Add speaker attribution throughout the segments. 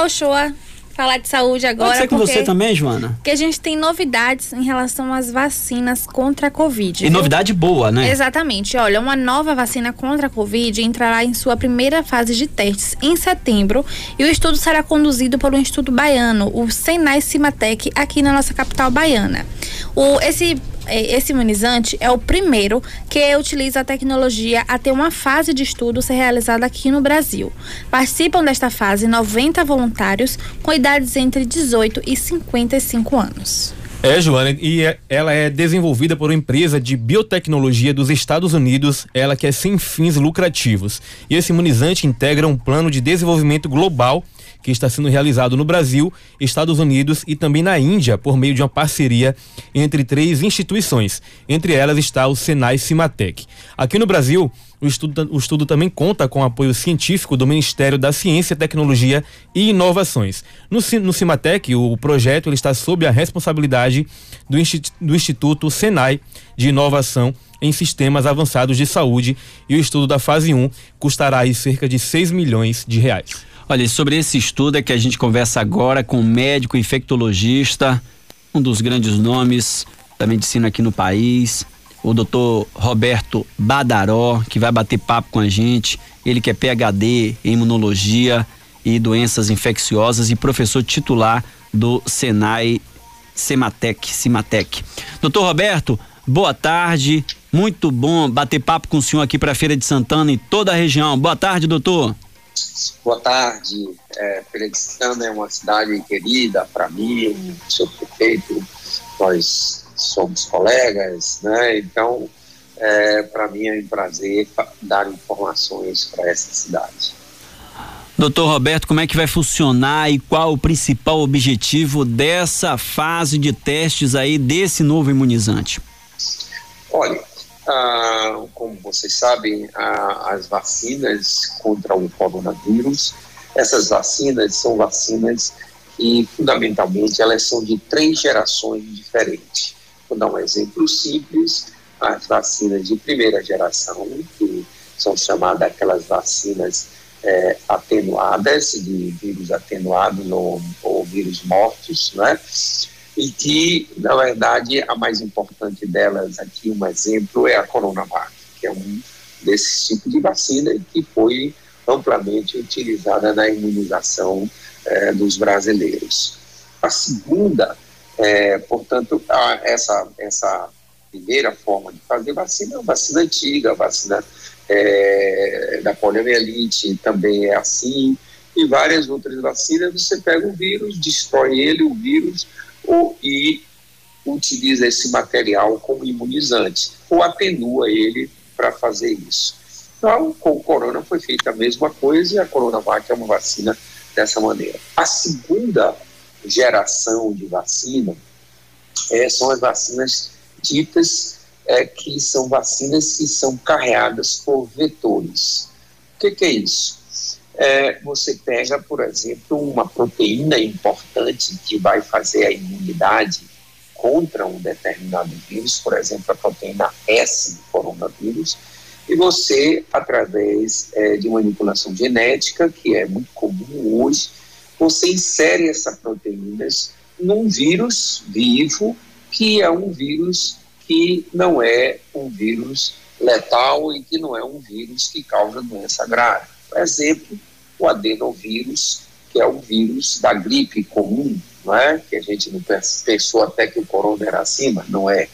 Speaker 1: Olá, Ochoa falar de saúde agora.
Speaker 2: Pode ser com porque, você também, Joana?
Speaker 1: Que a gente tem novidades em relação às vacinas contra a Covid.
Speaker 2: E viu? novidade boa, né?
Speaker 1: Exatamente. Olha, uma nova vacina contra a Covid entrará em sua primeira fase de testes em setembro e o estudo será conduzido pelo Instituto Baiano, o Senai Cimatec, aqui na nossa capital baiana. O, esse esse imunizante é o primeiro que utiliza a tecnologia a ter uma fase de estudo ser realizada aqui no Brasil. Participam desta fase 90 voluntários com idades entre 18 e 55 anos.
Speaker 3: É, Joana, e é, ela é desenvolvida por uma empresa de biotecnologia dos Estados Unidos, ela que é sem fins lucrativos. E esse imunizante integra um plano de desenvolvimento global que está sendo realizado no Brasil, Estados Unidos e também na Índia, por meio de uma parceria entre três instituições. Entre elas está o Senai Cimatec. Aqui no Brasil, o estudo, o estudo também conta com apoio científico do Ministério da Ciência, Tecnologia e Inovações. No, no Cimatec, o projeto ele está sob a responsabilidade do, do Instituto Senai de Inovação em Sistemas Avançados de Saúde e o estudo da fase 1 custará aí cerca de 6 milhões de reais.
Speaker 2: Olha, sobre esse estudo é que a gente conversa agora com um médico infectologista, um dos grandes nomes da medicina aqui no país, o doutor Roberto Badaró, que vai bater papo com a gente. Ele que é PhD em imunologia e doenças infecciosas e professor titular do Senai Sematec, Cimatec. Doutor Roberto, boa tarde. Muito bom bater papo com o senhor aqui para a Feira de Santana e toda a região. Boa tarde, doutor.
Speaker 4: Boa tarde. É, Santana é uma cidade querida para mim, sou prefeito, nós somos colegas, né? Então, é, para mim é um prazer dar informações para essa cidade.
Speaker 2: Doutor Roberto, como é que vai funcionar e qual o principal objetivo dessa fase de testes aí desse novo imunizante?
Speaker 4: Olha, ah, como vocês sabem, ah, as vacinas contra o coronavírus, essas vacinas são vacinas que, fundamentalmente, elas são de três gerações diferentes. Vou dar um exemplo simples, as vacinas de primeira geração, que são chamadas aquelas vacinas é, atenuadas, de vírus atenuados ou, ou vírus mortos, né? E que, na verdade, a mais importante delas aqui, um exemplo, é a Coronavac, que é um desses tipos de vacina que foi amplamente utilizada na imunização eh, dos brasileiros. A segunda, eh, portanto, a, essa, essa primeira forma de fazer vacina é uma vacina antiga, a vacina eh, da poliomielite também é assim, e várias outras vacinas, você pega o vírus, destrói ele, o vírus ou, e utiliza esse material como imunizante, ou atenua ele para fazer isso. Então, com o corona foi feita a mesma coisa e a Coronavac é uma vacina dessa maneira. A segunda geração de vacina é, são as vacinas ditas é, que são vacinas que são carreadas por vetores. O que, que é isso? É, você pega, por exemplo, uma proteína importante que vai fazer a imunidade contra um determinado vírus, por exemplo, a proteína S do coronavírus, e você, através é, de manipulação genética, que é muito comum hoje, você insere essas proteínas num vírus vivo, que é um vírus que não é um vírus letal e que não é um vírus que causa doença grave. Por exemplo, o adenovírus, que é o vírus da gripe comum, não é? que a gente não pensou até que o corona era acima, não é.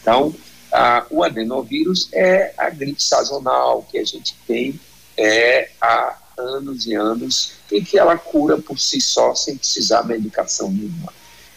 Speaker 4: Então, a, o adenovírus é a gripe sazonal que a gente tem é, há anos e anos e que ela cura por si só sem precisar de medicação nenhuma.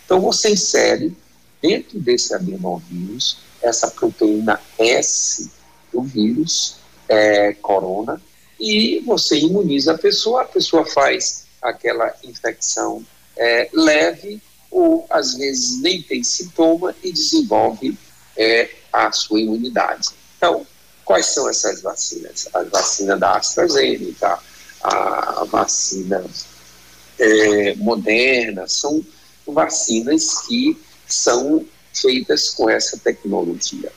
Speaker 4: Então, você insere dentro desse adenovírus essa proteína S do vírus é, corona, e você imuniza a pessoa, a pessoa faz aquela infecção é, leve ou às vezes nem tem sintoma e desenvolve é, a sua imunidade. Então, quais são essas vacinas? A vacina da AstraZeneca, a vacina é, moderna, são vacinas que são feitas com essa tecnologia.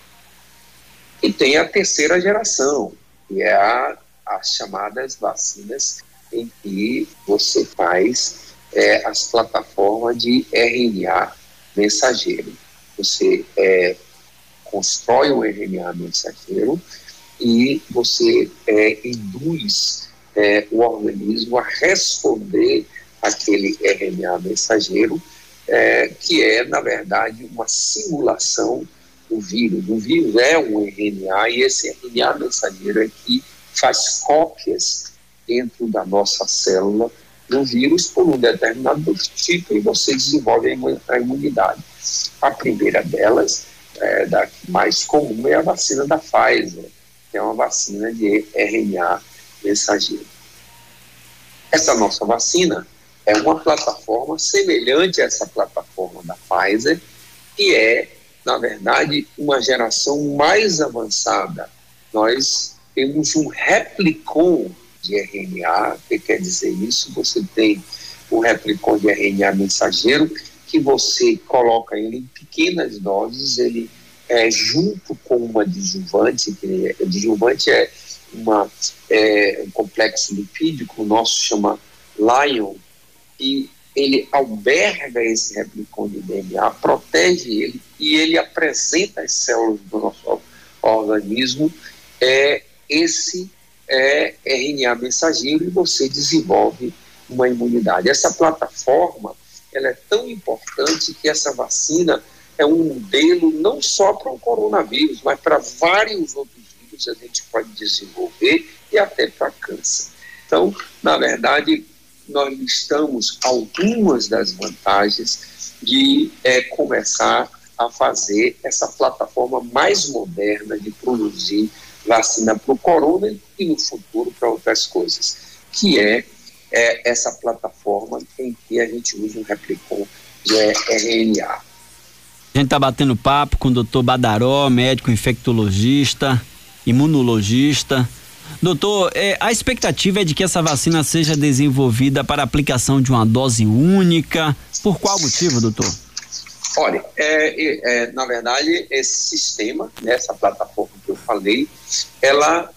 Speaker 4: E tem a terceira geração, que é a as chamadas vacinas em que você faz é, as plataformas de RNA mensageiro. Você é, constrói o RNA mensageiro e você é, induz é, o organismo a responder aquele RNA mensageiro, é, que é, na verdade, uma simulação do vírus. O vírus é um RNA e esse RNA mensageiro é que faz cópias dentro da nossa célula do vírus por um determinado tipo e você desenvolve a imunidade. A primeira delas, é, da mais comum, é a vacina da Pfizer, que é uma vacina de RNA mensageiro. Essa nossa vacina é uma plataforma semelhante a essa plataforma da Pfizer, que é, na verdade, uma geração mais avançada. Nós temos um replicon de RNA, o que quer dizer isso? Você tem um replicon de RNA mensageiro que você coloca ele em pequenas doses, ele é junto com uma adjuvante, que é, adjuvante é, uma, é um complexo lipídico, o nosso chama Lion, e ele alberga esse replicon de DNA, protege ele e ele apresenta às células do nosso organismo é, esse é, RNA mensageiro e você desenvolve uma imunidade. Essa plataforma ela é tão importante que essa vacina é um modelo não só para o coronavírus, mas para vários outros vírus a gente pode desenvolver e até para câncer. Então, na verdade, nós listamos algumas das vantagens de é, começar a fazer essa plataforma mais moderna de produzir vacina para o corona e no futuro para outras coisas, que é, é, essa plataforma em que a gente usa um replicon de RNA.
Speaker 2: A gente está batendo papo com o doutor Badaró, médico infectologista, imunologista, Doutor, é, a expectativa é de que essa vacina seja desenvolvida para aplicação de uma dose única. Por qual motivo, doutor?
Speaker 4: Olha, é, é, na verdade, esse sistema, né, essa plataforma que eu falei, ela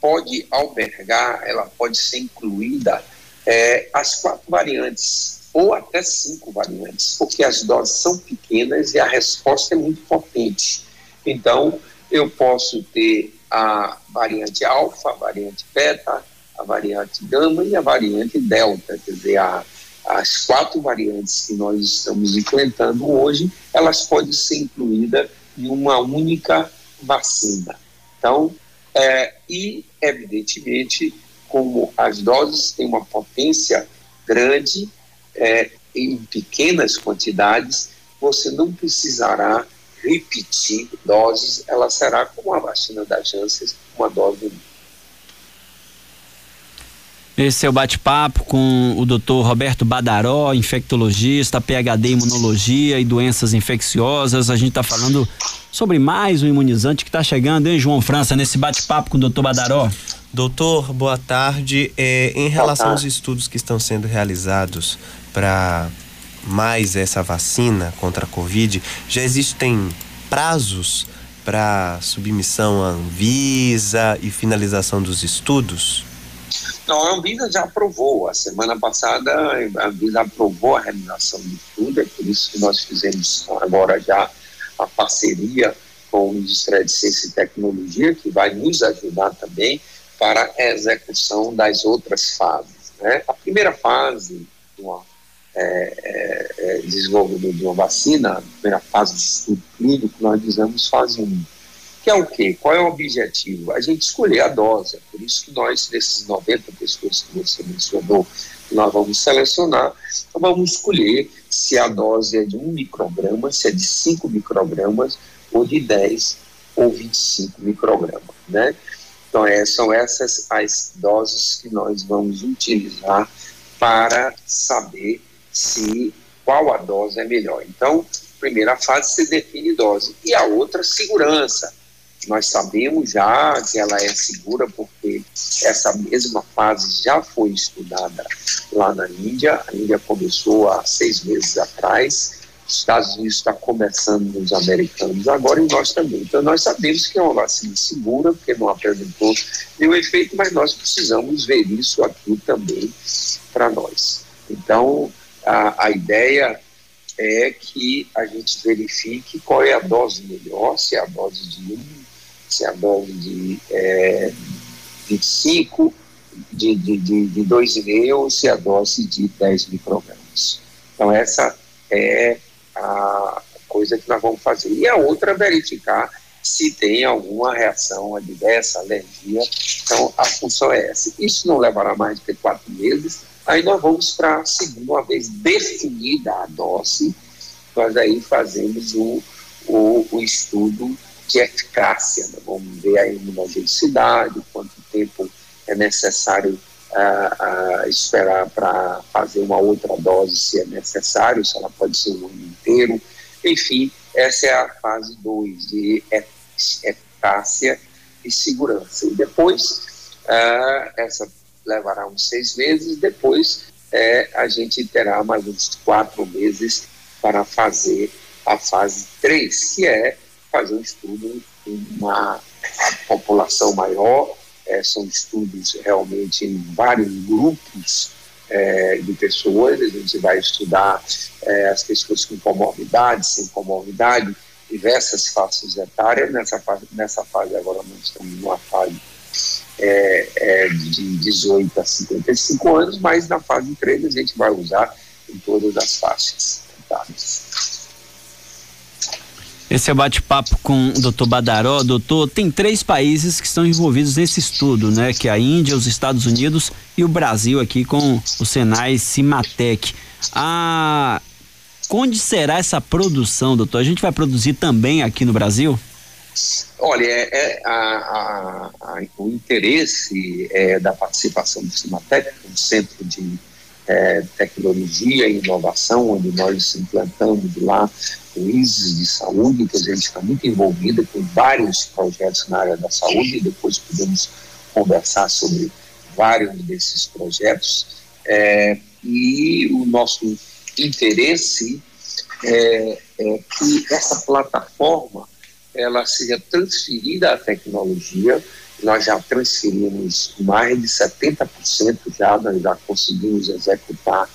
Speaker 4: pode albergar, ela pode ser incluída é, as quatro variantes ou até cinco variantes, porque as doses são pequenas e a resposta é muito potente. Então, eu posso ter a variante alfa, a variante beta, a variante gama e a variante delta, quer dizer, a, as quatro variantes que nós estamos enfrentando hoje, elas podem ser incluídas em uma única vacina. Então, é, e evidentemente, como as doses têm uma potência grande é, em pequenas quantidades, você não precisará repetir doses, ela será como a vacina da Janssen, uma dose única.
Speaker 2: Esse é o bate-papo com o Dr. Roberto Badaró, infectologista, PhD em imunologia e doenças infecciosas. A gente está falando sobre mais um imunizante que está chegando, hein, João França, nesse bate-papo com o Dr. Badaró.
Speaker 5: Doutor, boa tarde. É, em relação aos estudos que estão sendo realizados para mais essa vacina contra a Covid, já existem prazos para submissão à Anvisa e finalização dos estudos?
Speaker 4: Não, a Anvisa já aprovou. A semana passada a Anvisa aprovou a realização do estudo, é por isso que nós fizemos agora já a parceria com o Ministério de Ciência e Tecnologia, que vai nos ajudar também para a execução das outras fases. Né? A primeira fase, uma é, é, é, desenvolvimento de uma vacina, a primeira fase de estudo clínico, nós dizemos fase 1. Que é o quê? Qual é o objetivo? A gente escolher a dose. É por isso que nós, desses 90 pessoas que você mencionou, nós vamos selecionar, então vamos escolher se a dose é de 1 micrograma, se é de 5 microgramas, ou de 10 ou 25 microgramas, né? Então, é, são essas as doses que nós vamos utilizar para saber se qual a dose é melhor. Então, primeira fase se define dose e a outra segurança. Nós sabemos já que ela é segura porque essa mesma fase já foi estudada lá na Índia. A Índia começou há seis meses atrás. Os Estados Unidos está começando nos americanos agora e nós também. Então nós sabemos que é uma vacina segura, porque não apresentou nenhum efeito, mas nós precisamos ver isso aqui também para nós. Então a, a ideia é que a gente verifique qual é a dose melhor, se é a dose de 1, se é a dose de é, 25, de, de, de, de 2,5 ou se é a dose de 10 microgramas. Então, essa é a coisa que nós vamos fazer. E a outra é verificar se tem alguma reação adversa, alergia. Então, a função é essa. Isso não levará mais de quatro meses, Aí nós vamos para segunda, uma vez definida a dose, nós aí fazemos o, o, o estudo de eficácia. Né? Vamos ver a imunogenicidade, quanto tempo é necessário uh, uh, esperar para fazer uma outra dose, se é necessário, se ela pode ser um ano inteiro. Enfim, essa é a fase 2 de eficácia e segurança. E depois, uh, essa levará uns seis meses, depois é, a gente terá mais uns quatro meses para fazer a fase 3, que é fazer um estudo em uma população maior, é, são estudos realmente em vários grupos é, de pessoas, a gente vai estudar é, as pessoas com comorbidade, sem comorbidade, diversas faixas etárias, nessa fase, nessa fase agora nós estamos numa fase é, é, de 18 a 55 anos, mas na fase 3 a gente vai usar em todas as faixas
Speaker 2: Esse é o bate-papo com o doutor Badaró. Doutor, tem três países que estão envolvidos nesse estudo, né? Que é a Índia, os Estados Unidos e o Brasil aqui com o Senai Cimatec. Ah, onde será essa produção, doutor? A gente vai produzir também aqui no Brasil?
Speaker 4: Olha, é, é a, a, a, o interesse é, da participação do Cimatec, um centro de é, tecnologia e inovação, onde nós implantamos lá o ISIS de saúde, que a gente está muito envolvida com vários projetos na área da saúde, depois podemos conversar sobre vários desses projetos. É, e o nosso interesse é, é que essa plataforma ela seja transferida à tecnologia. Nós já transferimos mais de 70% já, nós já conseguimos executar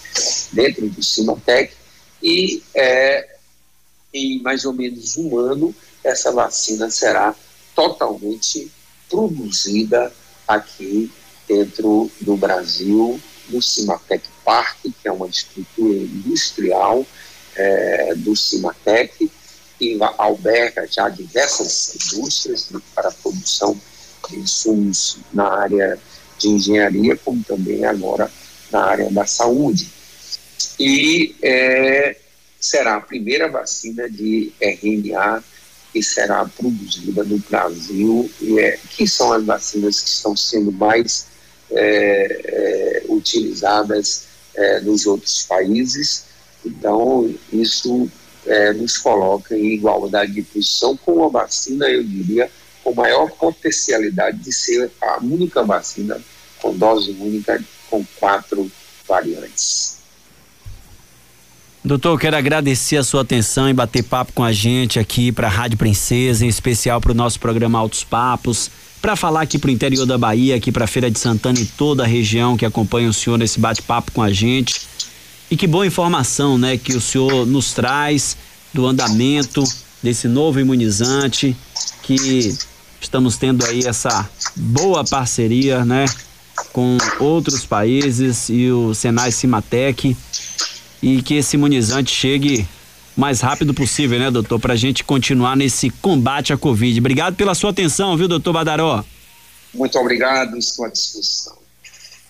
Speaker 4: dentro do Cimatec e é, em mais ou menos um ano essa vacina será totalmente produzida aqui dentro do Brasil, no Cimatec Park, que é uma estrutura industrial é, do Cimatec, que alberga já diversas indústrias para a produção de insumos na área de engenharia, como também agora na área da saúde. E é, será a primeira vacina de RNA que será produzida no Brasil, é, que são as vacinas que estão sendo mais é, é, utilizadas é, nos outros países. Então, isso é, nos coloca em igualdade de posição com a vacina, eu diria, com maior potencialidade de ser a única vacina com dose única com quatro variantes.
Speaker 2: Doutor, quero agradecer a sua atenção e bater papo com a gente aqui para a Rádio Princesa, em especial para o nosso programa Altos Papos, para falar aqui para o interior da Bahia, aqui para a Feira de Santana e toda a região que acompanha o senhor nesse bate-papo com a gente. E que boa informação, né, que o senhor nos traz do andamento desse novo imunizante que estamos tendo aí essa boa parceria, né, com outros países e o Senai Cimatec e que esse imunizante chegue mais rápido possível, né, doutor, para a gente continuar nesse combate à Covid. Obrigado pela sua atenção, viu, doutor Badaró?
Speaker 4: Muito obrigado, estou à disposição.